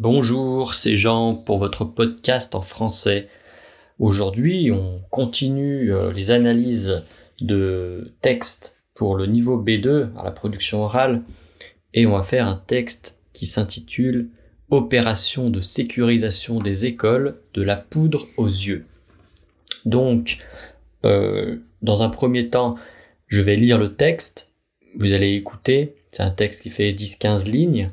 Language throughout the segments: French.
Bonjour, c'est Jean pour votre podcast en français. Aujourd'hui, on continue euh, les analyses de textes pour le niveau B2 à la production orale et on va faire un texte qui s'intitule Opération de sécurisation des écoles de la poudre aux yeux. Donc, euh, dans un premier temps, je vais lire le texte, vous allez écouter, c'est un texte qui fait 10-15 lignes,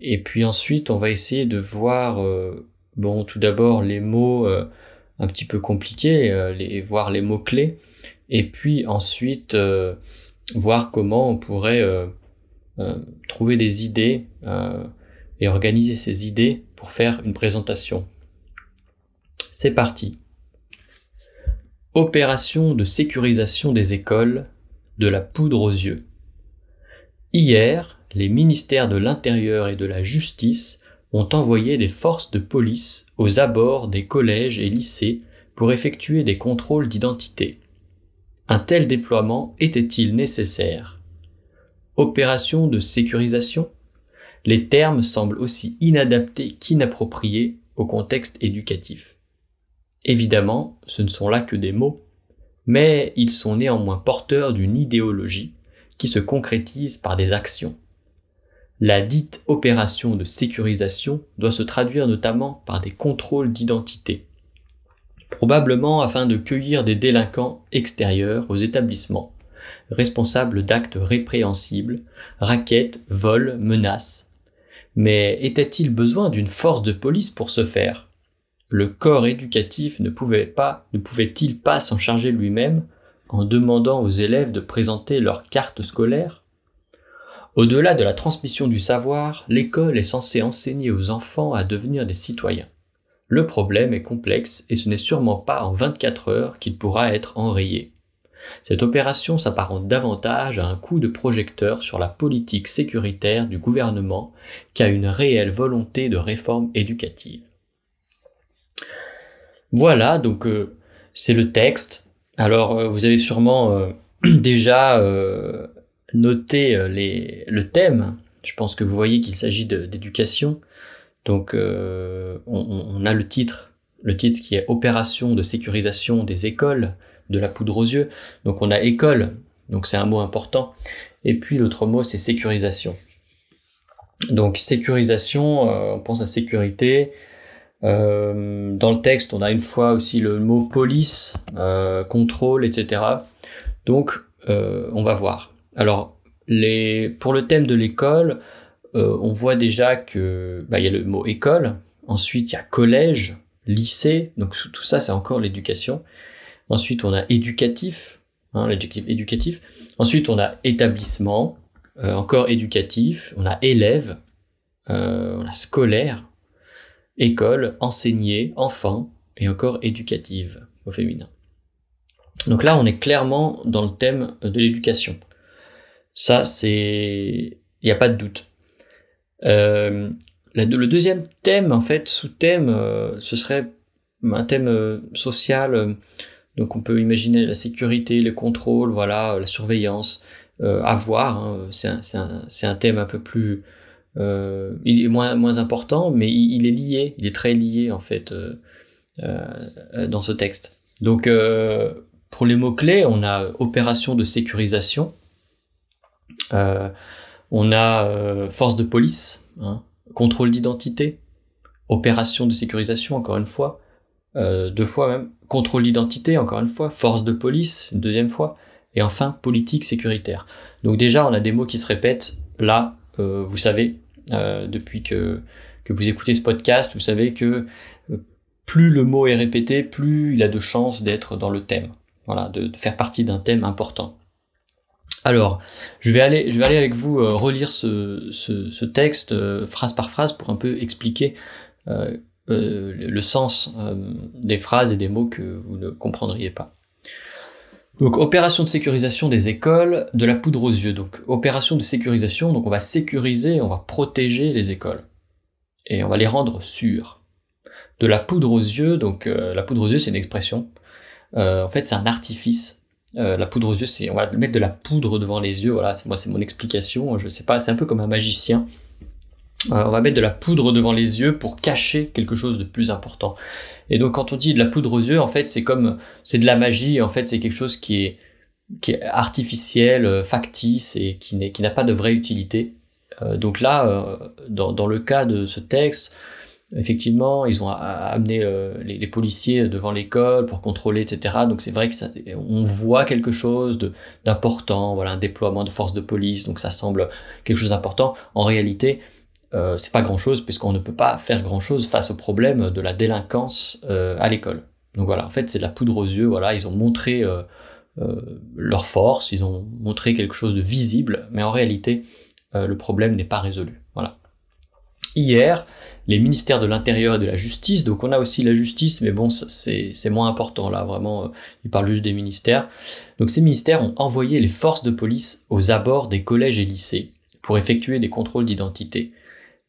et puis ensuite, on va essayer de voir, euh, bon, tout d'abord les mots euh, un petit peu compliqués, euh, les, voir les mots clés, et puis ensuite voir comment on pourrait trouver des idées et organiser ces idées pour faire une présentation. C'est parti. Opération de sécurisation des écoles, de la poudre aux yeux. Hier, les ministères de l'Intérieur et de la Justice ont envoyé des forces de police aux abords des collèges et lycées pour effectuer des contrôles d'identité. Un tel déploiement était-il nécessaire? Opération de sécurisation? Les termes semblent aussi inadaptés qu'inappropriés au contexte éducatif. Évidemment, ce ne sont là que des mots, mais ils sont néanmoins porteurs d'une idéologie qui se concrétise par des actions. La dite opération de sécurisation doit se traduire notamment par des contrôles d'identité, probablement afin de cueillir des délinquants extérieurs aux établissements, responsables d'actes répréhensibles, raquettes, vols, menaces. Mais était-il besoin d'une force de police pour ce faire? Le corps éducatif ne pouvait pas, ne pouvait-il pas s'en charger lui-même en demandant aux élèves de présenter leur carte scolaire? Au-delà de la transmission du savoir, l'école est censée enseigner aux enfants à devenir des citoyens. Le problème est complexe et ce n'est sûrement pas en 24 heures qu'il pourra être enrayé. Cette opération s'apparente davantage à un coup de projecteur sur la politique sécuritaire du gouvernement qu'à une réelle volonté de réforme éducative. Voilà, donc euh, c'est le texte. Alors euh, vous avez sûrement euh, déjà noter euh, les, le thème. Je pense que vous voyez qu'il s'agit d'éducation. Donc euh, on, a le titre, le titre qui est Opération de sécurisation des écoles de la poudre aux yeux. Donc on a école, donc c'est un mot important. Et puis l'autre mot c'est sécurisation. Donc sécurisation, euh, on pense à sécurité. dans le texte, on a une fois aussi le mot police, contrôle, etc. Donc on va voir. Alors, pour le thème de l'école, euh, on voit déjà que bah, y a le mot école, ensuite il y a collège, lycée, donc tout ça c'est encore l'éducation. Ensuite on a éducatif, hein, éducatif. Ensuite on a établissement, euh, encore éducatif. On a élève, euh, on a scolaire, école, enseigner, enfant, et encore éducative au féminin. Donc là on est clairement dans le thème de l'éducation. Ça, c'est, il n'y a pas de doute. Euh, le deuxième thème, en fait, sous-thème, euh, ce serait un thème euh, social. donc, on peut imaginer la sécurité, le contrôle, voilà, la surveillance, avoir. Hein, c'est un, un, thème un peu plus, il est moins moins important, mais il, est lié, il est très lié en fait dans ce texte. Donc, pour les mots clés, on a opération de sécurisation on a euh, force de police, hein, contrôle d'identité, opération de sécurisation, encore une fois, euh, deux fois même, contrôle d'identité, encore une fois, force de police, une deuxième fois, et enfin politique sécuritaire. Donc déjà, on a des mots qui se répètent. Là, vous savez, depuis que, que vous écoutez ce podcast, vous savez que plus le mot est répété, plus il a de chances d'être dans le thème. Voilà, de faire partie d'un thème important. Alors, je vais aller, avec vous euh, relire ce, texte euh, phrase par phrase pour un peu expliquer euh, le sens des phrases et des mots que vous ne comprendriez pas. Donc, opération de sécurisation des écoles, de la poudre aux yeux. Donc, opération de sécurisation, donc on va sécuriser, on va protéger les écoles. Et on va les rendre sûres. De la poudre aux yeux, donc la poudre aux yeux, c'est une expression. en fait, c'est un artifice euh, la poudre aux yeux, c'est on va mettre de la poudre devant les yeux. Voilà, c'est moi, c'est mon explication. Je sais pas, c'est un peu comme un magicien. euh, on va mettre de la poudre devant les yeux pour cacher quelque chose de plus important. Et donc quand on dit de la poudre aux yeux, en fait, c'est comme c'est de la magie. En fait, c'est quelque chose qui est qui est artificiel, euh, factice et qui n'est qui n'a pas de vraie utilité. Euh, donc là, dans, dans le cas de ce texte, effectivement, ils ont amené les, les, policiers devant l'école pour contrôler, etc. Donc c'est vrai que ça, on voit quelque chose d'important, voilà, un déploiement de forces de police. Donc ça semble quelque chose d'important. En réalité, euh, c'est pas grand chose puisqu'on ne peut pas faire grand chose face au problème de la délinquance euh, à l'école. Donc voilà, en fait c'est de la poudre aux yeux, voilà, ils ont montré euh, leur force, ils ont montré quelque chose de visible, mais en réalité le problème n'est pas résolu. Voilà. Hier, les ministères de l'Intérieur et de la Justice, donc on a aussi la justice, mais bon, c'est moins important là, vraiment, ils parlent juste des ministères. Donc ces ministères ont envoyé les forces de police aux abords des collèges et lycées pour effectuer des contrôles d'identité.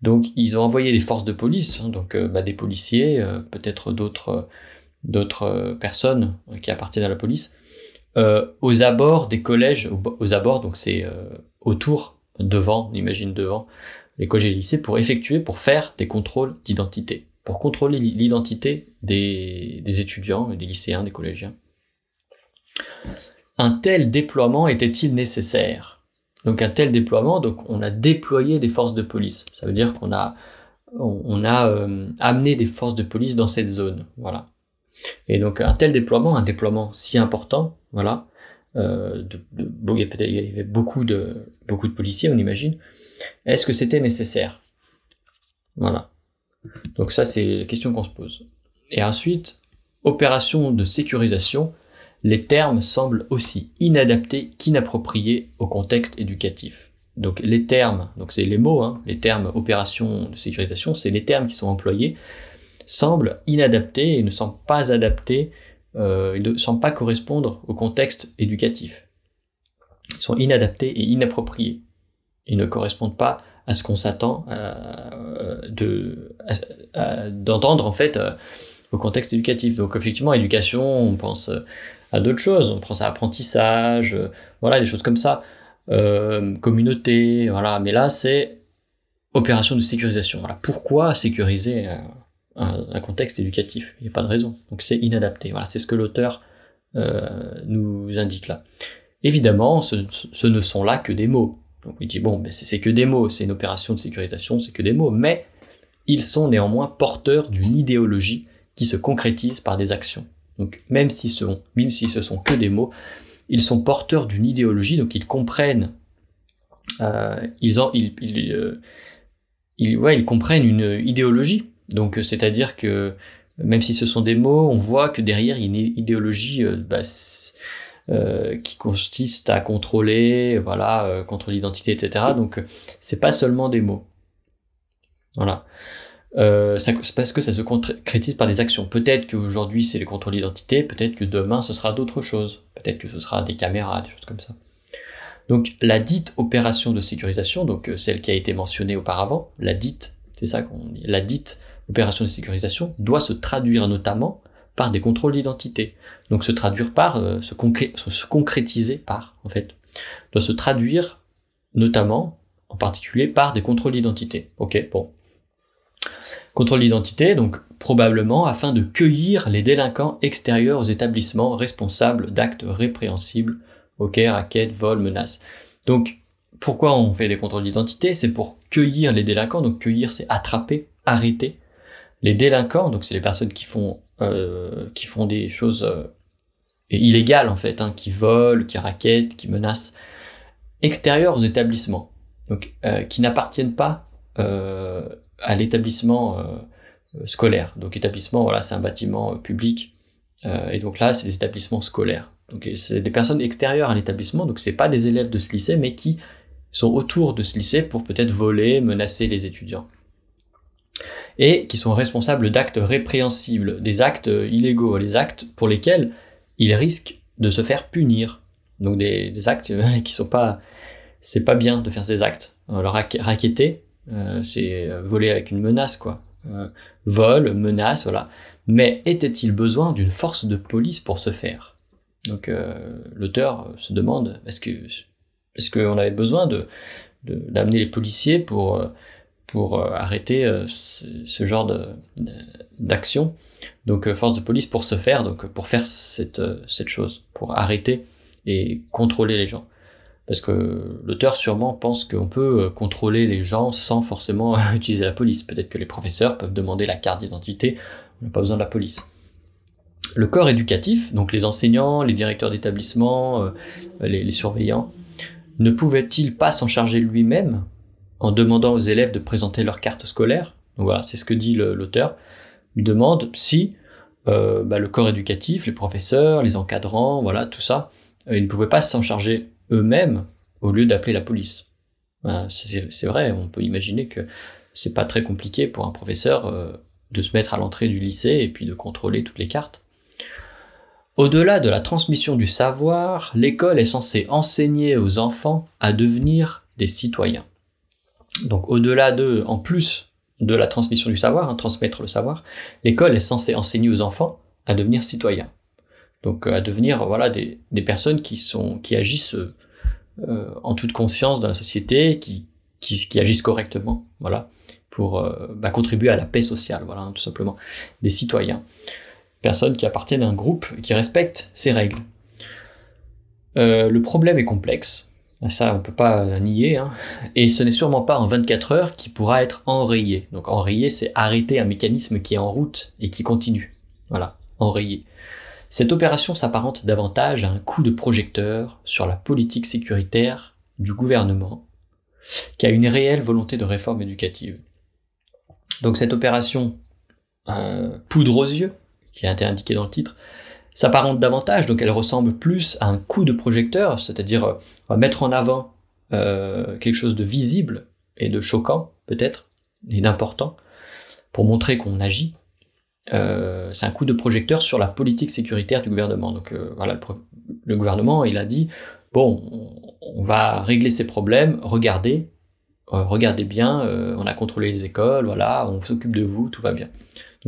Donc ils ont envoyé les forces de police, hein, donc euh, bah, des policiers, euh, peut-être d'autres euh, personnes qui appartiennent à la police, aux abords des collèges, aux, abords, donc c'est autour, devant, on imagine devant, les collèges et lycées, pour effectuer, pour faire des contrôles d'identité, pour contrôler l'identité des, des étudiants, des lycéens, des collégiens. Un tel déploiement était-il nécessaire? Donc un tel déploiement, donc on a déployé des forces de police. Ça veut dire qu'on a on, a euh, amené des forces de police dans cette zone, voilà. Et donc un tel déploiement, un déploiement si important, voilà, euh, de, de, il y avait beaucoup de beaucoup de policiers, on imagine. Est-ce que c'était nécessaire? Voilà. Donc ça c'est la question qu'on se pose. Et ensuite, opération de sécurisation les termes semblent aussi inadaptés qu'inappropriés au contexte éducatif. Donc les termes, donc c'est les mots, hein, les termes opération de sécurisation, c'est les termes qui sont employés, semblent inadaptés et ne sont pas adaptés, euh, ils ne semblent pas correspondre au contexte éducatif. Ils sont inadaptés et inappropriés. Ils ne correspondent pas à ce qu'on s'attend euh, de d'entendre en fait euh, au contexte éducatif. Donc effectivement, éducation, on pense à d'autres choses. On pense à apprentissage, euh, voilà, des choses comme ça, euh, communauté, voilà. Mais là, c'est opération de sécurisation. Pourquoi sécuriser un, contexte éducatif? Il n'y a pas de raison. Donc c'est inadapté. Voilà, c'est ce que l'auteur euh, nous indique là. Évidemment, ce, ne sont là que des mots. Donc il dit bon, ben c'est que des mots, c'est une opération de sécurisation, c'est que des mots, mais ils sont néanmoins porteurs d'une idéologie qui se concrétise par des actions. Donc même si ce même si ce sont que des mots, ils sont porteurs d'une idéologie, donc ils comprennent, euh, ils, ont, ils, ils, euh, ils, ouais, ils comprennent une idéologie. Donc c'est-à-dire que même si ce sont des mots, on voit que derrière il y a une idéologie euh, bah, euh, qui consiste à contrôler, voilà, euh, contre l'identité, etc. Donc c'est pas seulement des mots. Voilà euh, c'est parce que ça se concrétise par des actions. Peut-être qu'aujourd'hui c'est les contrôles d'identité, peut-être que demain ce sera d'autres choses, peut-être que ce sera des caméras, des choses comme ça. Donc la dite opération de sécurisation, donc euh, celle qui a été mentionnée auparavant, la dite, c'est ça qu'on dit, la dite opération de sécurisation doit se traduire notamment par des contrôles d'identité. Donc se traduire par, euh, se, se concrétiser par, en fait, doit se traduire notamment, en particulier, par des contrôles d'identité. Ok, bon, Contrôle d'identité, donc probablement afin de cueillir les délinquants extérieurs aux établissements responsables d'actes répréhensibles, ok, raquettes, vols, menaces. Donc, pourquoi on fait des contrôles d'identité? C'est pour cueillir les délinquants, donc cueillir c'est attraper, arrêter. Les délinquants, donc c'est les personnes qui font euh, qui font des choses euh, illégales en fait, hein, qui volent, qui raquettent, qui menacent, extérieurs aux établissements, donc euh, qui n'appartiennent pas euh, à l'établissement euh, scolaire. Donc établissement, voilà, c'est un bâtiment public, et donc là, c'est des établissements scolaires. Donc c'est des personnes extérieures à l'établissement, donc c'est pas des élèves de ce lycée, mais qui sont autour de ce lycée pour peut-être voler, menacer les étudiants. Et qui sont responsables d'actes répréhensibles, des actes illégaux, les actes pour lesquels ils risquent de se faire punir. Donc des, actes qui sont pas, c'est pas bien de faire ces actes. Alors raqueter, euh, c'est euh, voler avec une menace, quoi. Euh, vol, menace, voilà. Mais était-il besoin d'une force de police pour ce faire? Donc l'auteur se demande est-ce est-ce qu'on avait besoin de d'amener les policiers pour pour arrêter ce, genre d'action. Donc force de police pour se faire, donc pour faire cette, chose, pour arrêter et contrôler les gens. Parce que l'auteur sûrement pense qu'on peut contrôler les gens sans forcément utiliser la police. Peut-être que les professeurs peuvent demander la carte d'identité, on n'a pas besoin de la police. Le corps éducatif, donc les enseignants, les directeurs d'établissement, euh, les, surveillants, ne pouvait-il pas s'en charger lui-même en demandant aux élèves de présenter leur carte scolaire Voilà, c'est ce que dit l'auteur. Il demande si euh, bah, le corps éducatif, les professeurs, les encadrants, voilà, tout ça, euh, ils ne pouvaient pas s'en charger eux-mêmes au lieu d'appeler la police. c'est vrai, on peut imaginer que c'est pas très compliqué pour un professeur de se mettre à l'entrée du lycée et puis de contrôler toutes les cartes. Au-delà de la transmission du savoir, l'école est censée enseigner aux enfants à devenir des citoyens. Donc au-delà de, en plus de la transmission du savoir, hein, transmettre le savoir, l'école est censée enseigner aux enfants à devenir citoyens. Donc euh, à devenir voilà des, personnes qui sont qui agissent euh, en toute conscience dans la société, qui, qui, agissent correctement, voilà, pour euh, bah, contribuer à la paix sociale, voilà, hein, tout simplement, des citoyens personnes qui appartiennent à un groupe qui respecte ces règles. Euh, le problème est complexe, ça on peut pas nier, hein. et ce n'est sûrement pas en 24 heures qui pourra être enrayé. Donc enrayé, c'est arrêter un mécanisme qui est en route et qui continue. Voilà, enrayé. Cette opération s'apparente davantage à un coup de projecteur sur la politique sécuritaire du gouvernement qu'à une réelle volonté de réforme éducative. Donc cette opération euh, poudre aux yeux, qui a été indiqué dans le titre, s'apparente davantage, donc elle ressemble plus à un coup de projecteur, c'est-à-dire euh, mettre en avant euh, quelque chose de visible et de choquant, peut-être, et d'important, pour montrer qu'on agit. Euh, c'est un coup de projecteur sur la politique sécuritaire du gouvernement. Donc voilà, le, gouvernement, il a dit, bon, on, va régler ces problèmes, regardez, regardez bien, on a contrôlé les écoles, voilà, on s'occupe de vous, tout va bien.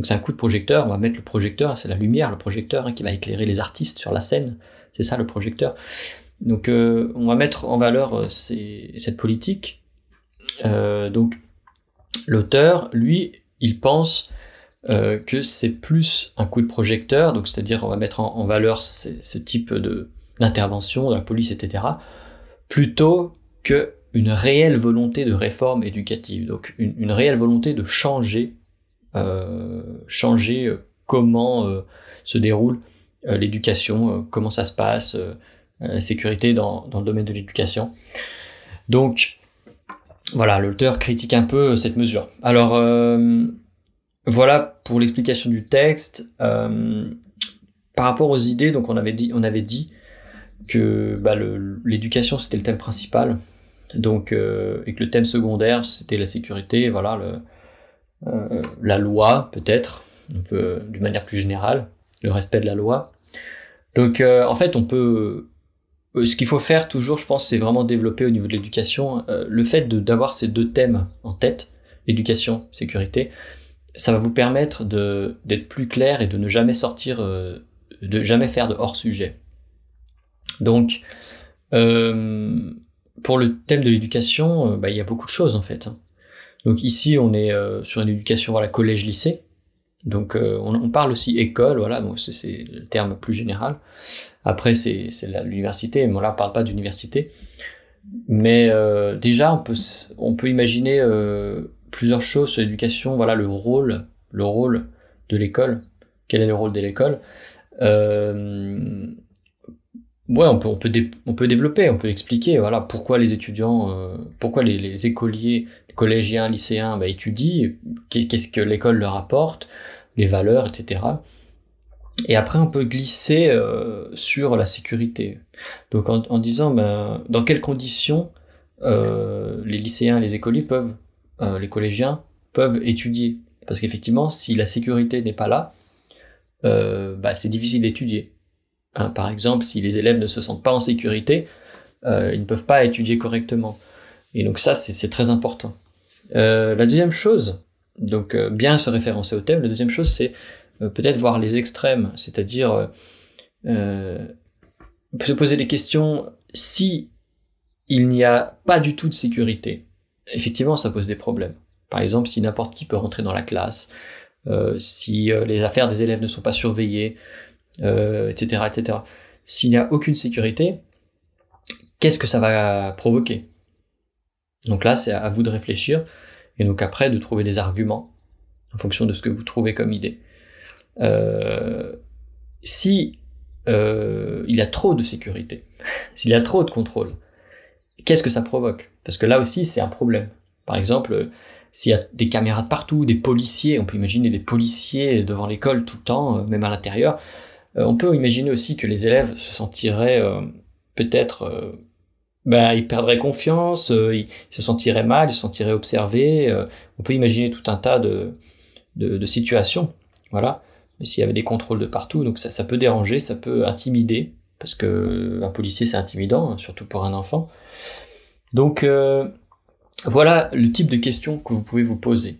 Donc c'est un coup de projecteur, on va mettre le projecteur, c'est la lumière, le projecteur hein, qui va éclairer les artistes sur la scène, c'est ça le projecteur. Donc euh, on va mettre en valeur euh, cette politique. Euh, donc l'auteur, lui, il pense que c'est plus un coup de projecteur, donc c'est-à-dire on va mettre en, valeur ce type d'intervention de la police, etc., plutôt que une réelle volonté de réforme éducative, donc une réelle volonté de changer changer euh, comment euh, se déroule l'éducation, comment ça se passe, la sécurité dans, le domaine de l'éducation. Donc, voilà, l'auteur critique un peu cette mesure. Alors, euh, voilà pour l'explication du texte. Euh, par rapport aux idées, donc on avait dit, on avait dit que bah, l'éducation c'était le thème principal, donc euh, et que le thème secondaire c'était la sécurité. Voilà, euh, la loi peut-être, d'une manière plus générale, le respect de la loi. Donc euh, en fait on peut euh, ce qu'il faut faire toujours, je pense, c'est vraiment développer au niveau de l'éducation le fait d'avoir ces deux thèmes en tête, éducation, sécurité, ça va vous permettre d'être plus clair et de ne jamais sortir, de jamais faire de hors sujet. Donc, pour le thème de l'éducation, bah, il y a beaucoup de choses en fait. Hein. Donc ici, on est euh, sur une éducation voilà collège-lycée. Donc euh, on, parle aussi école, voilà, bon, c'est le terme plus général. Après c'est l'université, mais là on parle pas d'université. Mais euh, déjà on peut on peut imaginer plusieurs choses sur l'éducation, voilà le rôle le rôle de l'école. Quel est le rôle de l'école? Ouais, on peut on peut on peut développer, on peut expliquer voilà pourquoi les étudiants, pourquoi les, les écoliers collégiens, lycéens bah, étudient, qu'est-ce que l'école leur apporte, les valeurs, etc. Et après, on peut glisser euh, sur la sécurité. Donc en, disant, ben, dans quelles conditions euh, les lycéens, les écoliers peuvent, euh, les collégiens peuvent étudier. Parce qu'effectivement, si la sécurité n'est pas là, bah, c'est difficile d'étudier. Hein, par exemple, si les élèves ne se sentent pas en sécurité, ils ne peuvent pas étudier correctement. Et donc ça, c'est très important. Euh, la deuxième chose, donc euh, bien se référencer au thème, la deuxième chose, c'est euh, peut-être voir les extrêmes, c'est-à-dire se poser des questions si il n'y a pas du tout de sécurité. Effectivement, ça pose des problèmes. Par exemple, si n'importe qui peut rentrer dans la classe, si les affaires des élèves ne sont pas surveillées, etc., etc. S'il n'y a aucune sécurité, qu'est-ce que ça va provoquer? Donc là, c'est à vous de réfléchir, et donc après de trouver des arguments en fonction de ce que vous trouvez comme idée. si il y a trop de sécurité, s'il y a trop de contrôle, qu'est-ce que ça provoque? Parce que là aussi, c'est un problème. Par exemple, s'il y a des caméras de partout, des policiers, on peut imaginer des policiers devant l'école tout le temps, euh, même à l'intérieur. Euh, on peut imaginer aussi que les élèves se sentiraient euh, peut-être, ben, ils perdraient confiance, ils, se sentiraient mal, ils se sentiraient observés. on peut imaginer tout un tas de, de, situations, voilà. S'il y avait des contrôles de partout, donc ça, peut déranger, ça peut intimider parce que un policier c'est intimidant, hein, surtout pour un enfant. Donc euh, voilà le type de questions que vous pouvez vous poser.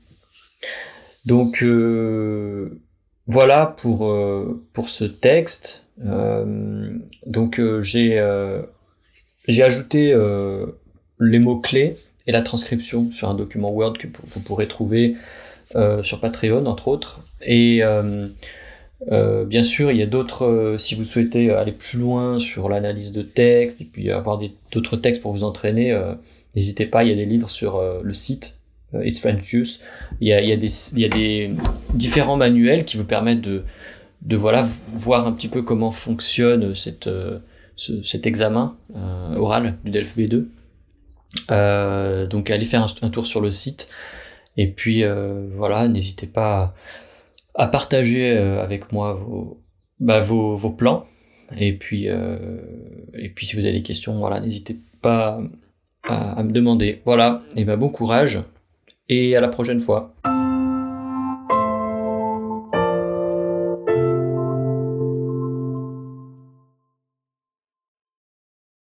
Donc euh, voilà pour euh, pour ce texte. donc j'ai j'ai ajouté les mots clés et la transcription sur un document Word que vous pourrez trouver sur Patreon entre autres et euh, bien sûr, il y a d'autres, euh, si vous souhaitez aller plus loin sur l'analyse de texte et puis avoir d'autres textes pour vous entraîner, euh, n'hésitez pas, il y a des livres sur le site It's French Juice. Il y a, il y a, des, il y a des différents manuels qui vous permettent de, de voilà, voir un petit peu comment fonctionne cette, cet examen oral du DELF B2. donc allez faire un, tour sur le site. Et puis voilà, n'hésitez pas à partager euh, avec moi vos, bah, vos, plans. Et puis, euh, et puis si vous avez des questions, voilà, n'hésitez pas à, me demander. Voilà, et ben bon courage et à la prochaine fois.